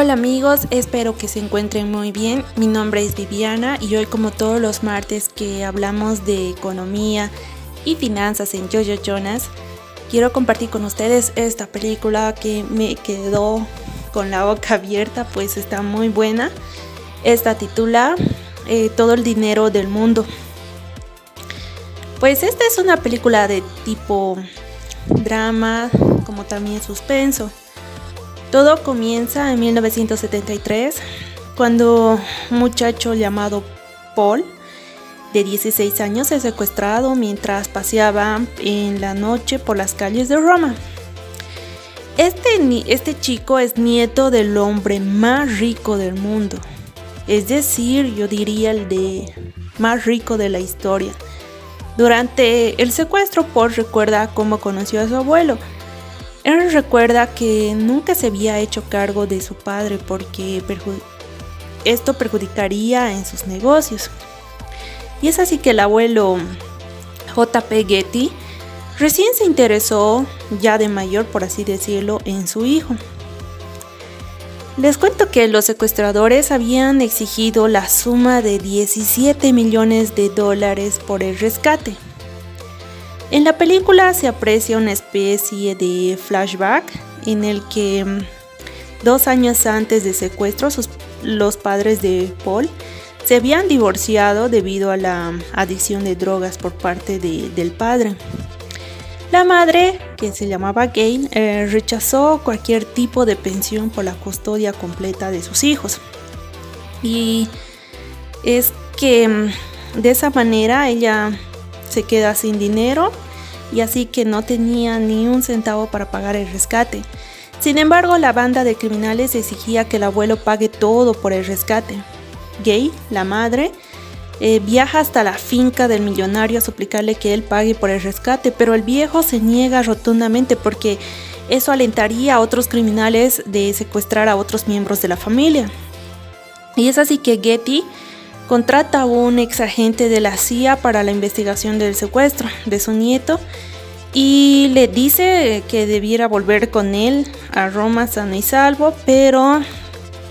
Hola amigos, espero que se encuentren muy bien. Mi nombre es Viviana y hoy como todos los martes que hablamos de economía y finanzas en Jojo Jonas, quiero compartir con ustedes esta película que me quedó con la boca abierta, pues está muy buena. Esta titula eh, Todo el dinero del mundo. Pues esta es una película de tipo drama, como también suspenso. Todo comienza en 1973, cuando un muchacho llamado Paul, de 16 años, es secuestrado mientras paseaba en la noche por las calles de Roma. Este, este chico es nieto del hombre más rico del mundo, es decir, yo diría el de más rico de la historia. Durante el secuestro, Paul recuerda cómo conoció a su abuelo, él recuerda que nunca se había hecho cargo de su padre porque esto perjudicaría en sus negocios. Y es así que el abuelo JP Getty recién se interesó, ya de mayor por así decirlo, en su hijo. Les cuento que los secuestradores habían exigido la suma de 17 millones de dólares por el rescate. En la película se aprecia una especie de flashback en el que mm, dos años antes de secuestro los padres de Paul se habían divorciado debido a la adicción de drogas por parte del padre. La madre, que se llamaba Gail, eh, rechazó cualquier tipo de pensión por la custodia completa de sus hijos. Y es que mm, de esa manera ella se queda sin dinero y así que no tenía ni un centavo para pagar el rescate. Sin embargo, la banda de criminales exigía que el abuelo pague todo por el rescate. Gay, la madre, eh, viaja hasta la finca del millonario a suplicarle que él pague por el rescate, pero el viejo se niega rotundamente porque eso alentaría a otros criminales de secuestrar a otros miembros de la familia. Y es así que Getty contrata a un ex agente de la CIA para la investigación del secuestro de su nieto y le dice que debiera volver con él a Roma sano y salvo, pero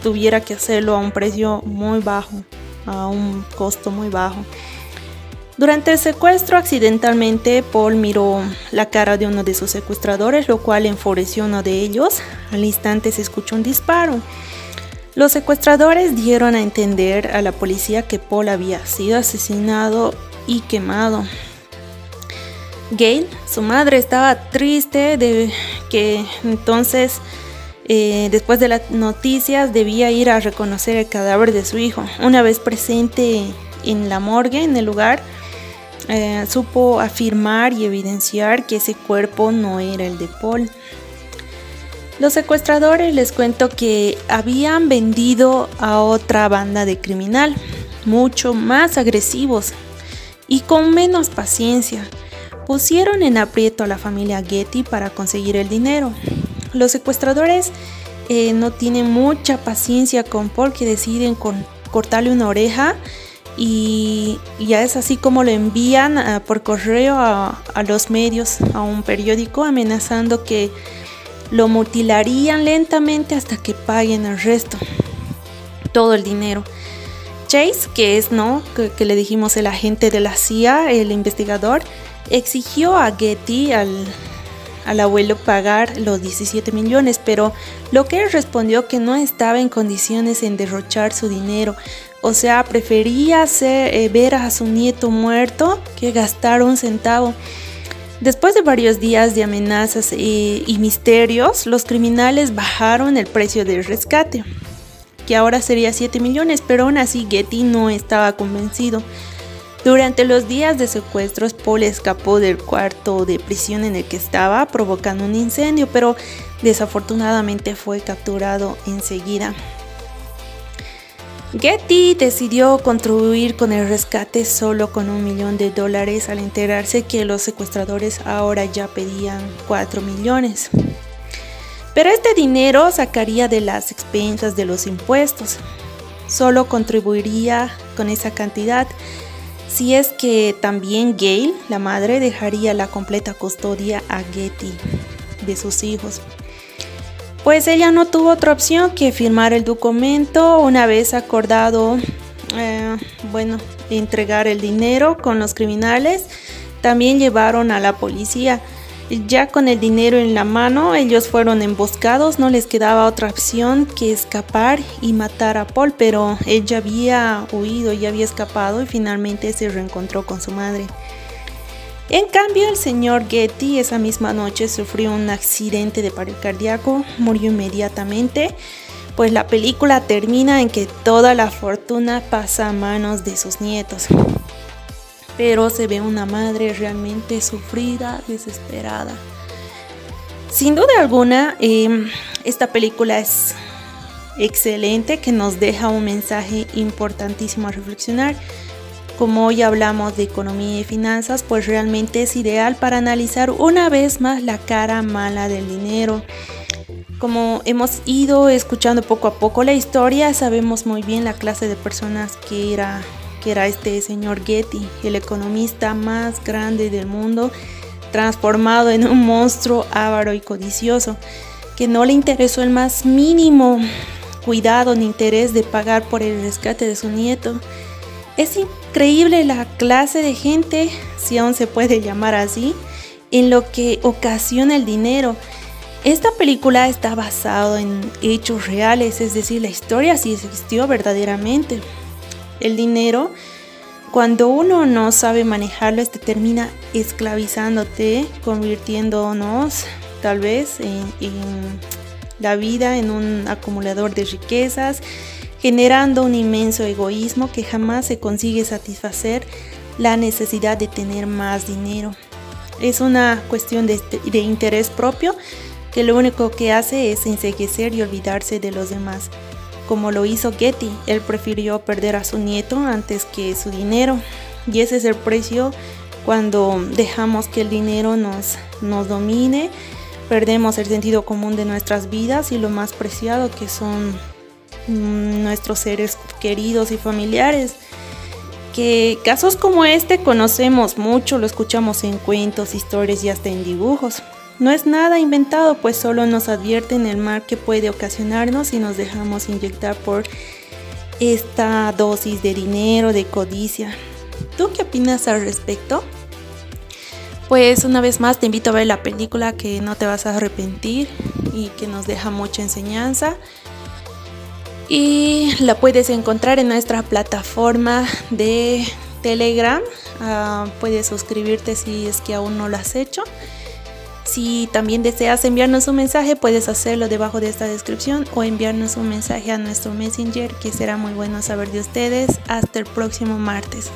tuviera que hacerlo a un precio muy bajo, a un costo muy bajo. Durante el secuestro, accidentalmente, Paul miró la cara de uno de sus secuestradores, lo cual enfureció a uno de ellos. Al instante se escuchó un disparo los secuestradores dieron a entender a la policía que Paul había sido asesinado y quemado. Gail, su madre, estaba triste de que entonces, eh, después de las noticias, debía ir a reconocer el cadáver de su hijo. Una vez presente en la morgue, en el lugar, eh, supo afirmar y evidenciar que ese cuerpo no era el de Paul. Los secuestradores les cuento que habían vendido a otra banda de criminal, mucho más agresivos y con menos paciencia. Pusieron en aprieto a la familia Getty para conseguir el dinero. Los secuestradores eh, no tienen mucha paciencia con Paul que deciden cortarle una oreja y ya es así como lo envían ah, por correo a los medios, a un periódico amenazando que lo mutilarían lentamente hasta que paguen el resto, todo el dinero. Chase, que es no, que, le dijimos el agente de la CIA, el investigador, exigió a Getty, al, al abuelo, pagar los 17 millones, pero lo que él respondió que no estaba en condiciones en derrochar su dinero. O sea, prefería hacer, eh, ver a su nieto muerto que gastar un centavo. Después de varios días de amenazas y, misterios, los criminales bajaron el precio del rescate, que ahora sería 7 millones, pero aún así Getty no estaba convencido. Durante los días de secuestros, Paul escapó del cuarto de prisión en el que estaba, provocando un incendio, pero desafortunadamente fue capturado enseguida. Getty decidió contribuir con el rescate solo con un millón de dólares al enterarse que los secuestradores ahora ya pedían 4 millones. Pero este dinero sacaría de las expensas de los impuestos. Solo contribuiría con esa cantidad si es que también Gail, la madre, dejaría la completa custodia a Getty de sus hijos. Pues ella no tuvo otra opción que firmar el documento una vez acordado, eh, bueno, entregar el dinero con los criminales. También llevaron a la policía. Ya con el dinero en la mano, ellos fueron emboscados, no les quedaba otra opción que escapar y matar a Paul, pero él ya había huido, ya había escapado y finalmente se reencontró con su madre. En cambio, el señor Getty esa misma noche sufrió un accidente de paro cardíaco, murió inmediatamente, pues la película termina en que toda la fortuna pasa a manos de sus nietos pero se ve una madre realmente sufrida, desesperada. Sin duda alguna, em, esta película es excelente, que nos deja un mensaje importantísimo a reflexionar. Como hoy hablamos de economía y finanzas, pues realmente es ideal para analizar una vez más la cara mala del dinero. Como hemos ido escuchando poco a poco la historia, sabemos muy bien la clase de personas que era era este señor Getty, el economista más grande del mundo, transformado en un monstruo avaro y codicioso, que no le interesó el más mínimo cuidado ni interés de pagar por el rescate de su nieto. Es increíble la clase de gente, si aún se puede llamar así, en lo que ocasiona el dinero. Esta película está basada en hechos reales, es decir, la historia sí existió verdaderamente. El dinero, cuando uno no sabe manejarlo, este termina esclavizándote, convirtiéndonos tal vez en, la vida en un acumulador de riquezas, generando un inmenso egoísmo que jamás se consigue satisfacer la necesidad de tener más dinero. Es una cuestión de, de interés propio que lo único que hace es enseguecer y olvidarse de los demás como lo hizo Getty. Él prefirió perder a su nieto antes que su dinero. Y ese es el precio cuando dejamos que el dinero nos, nos domine, perdemos el sentido común de nuestras vidas y lo más preciado que son nuestros seres queridos y familiares. Que casos como este conocemos mucho, lo escuchamos en cuentos, historias y hasta en dibujos. No es nada inventado, pues solo nos advierten el mal que puede ocasionarnos si nos dejamos inyectar por esta dosis de dinero, de codicia. ¿Tú qué opinas al respecto? Pues una vez más te invito a ver la película que no te vas a arrepentir y que nos deja mucha enseñanza. Y la puedes encontrar en nuestra plataforma de Telegram. Ah, puedes suscribirte si es que aún no lo has hecho. Si también deseas enviarnos un mensaje, puedes hacerlo debajo de esta descripción o enviarnos un mensaje a nuestro Messenger, que será muy bueno saber de ustedes. Hasta el próximo martes.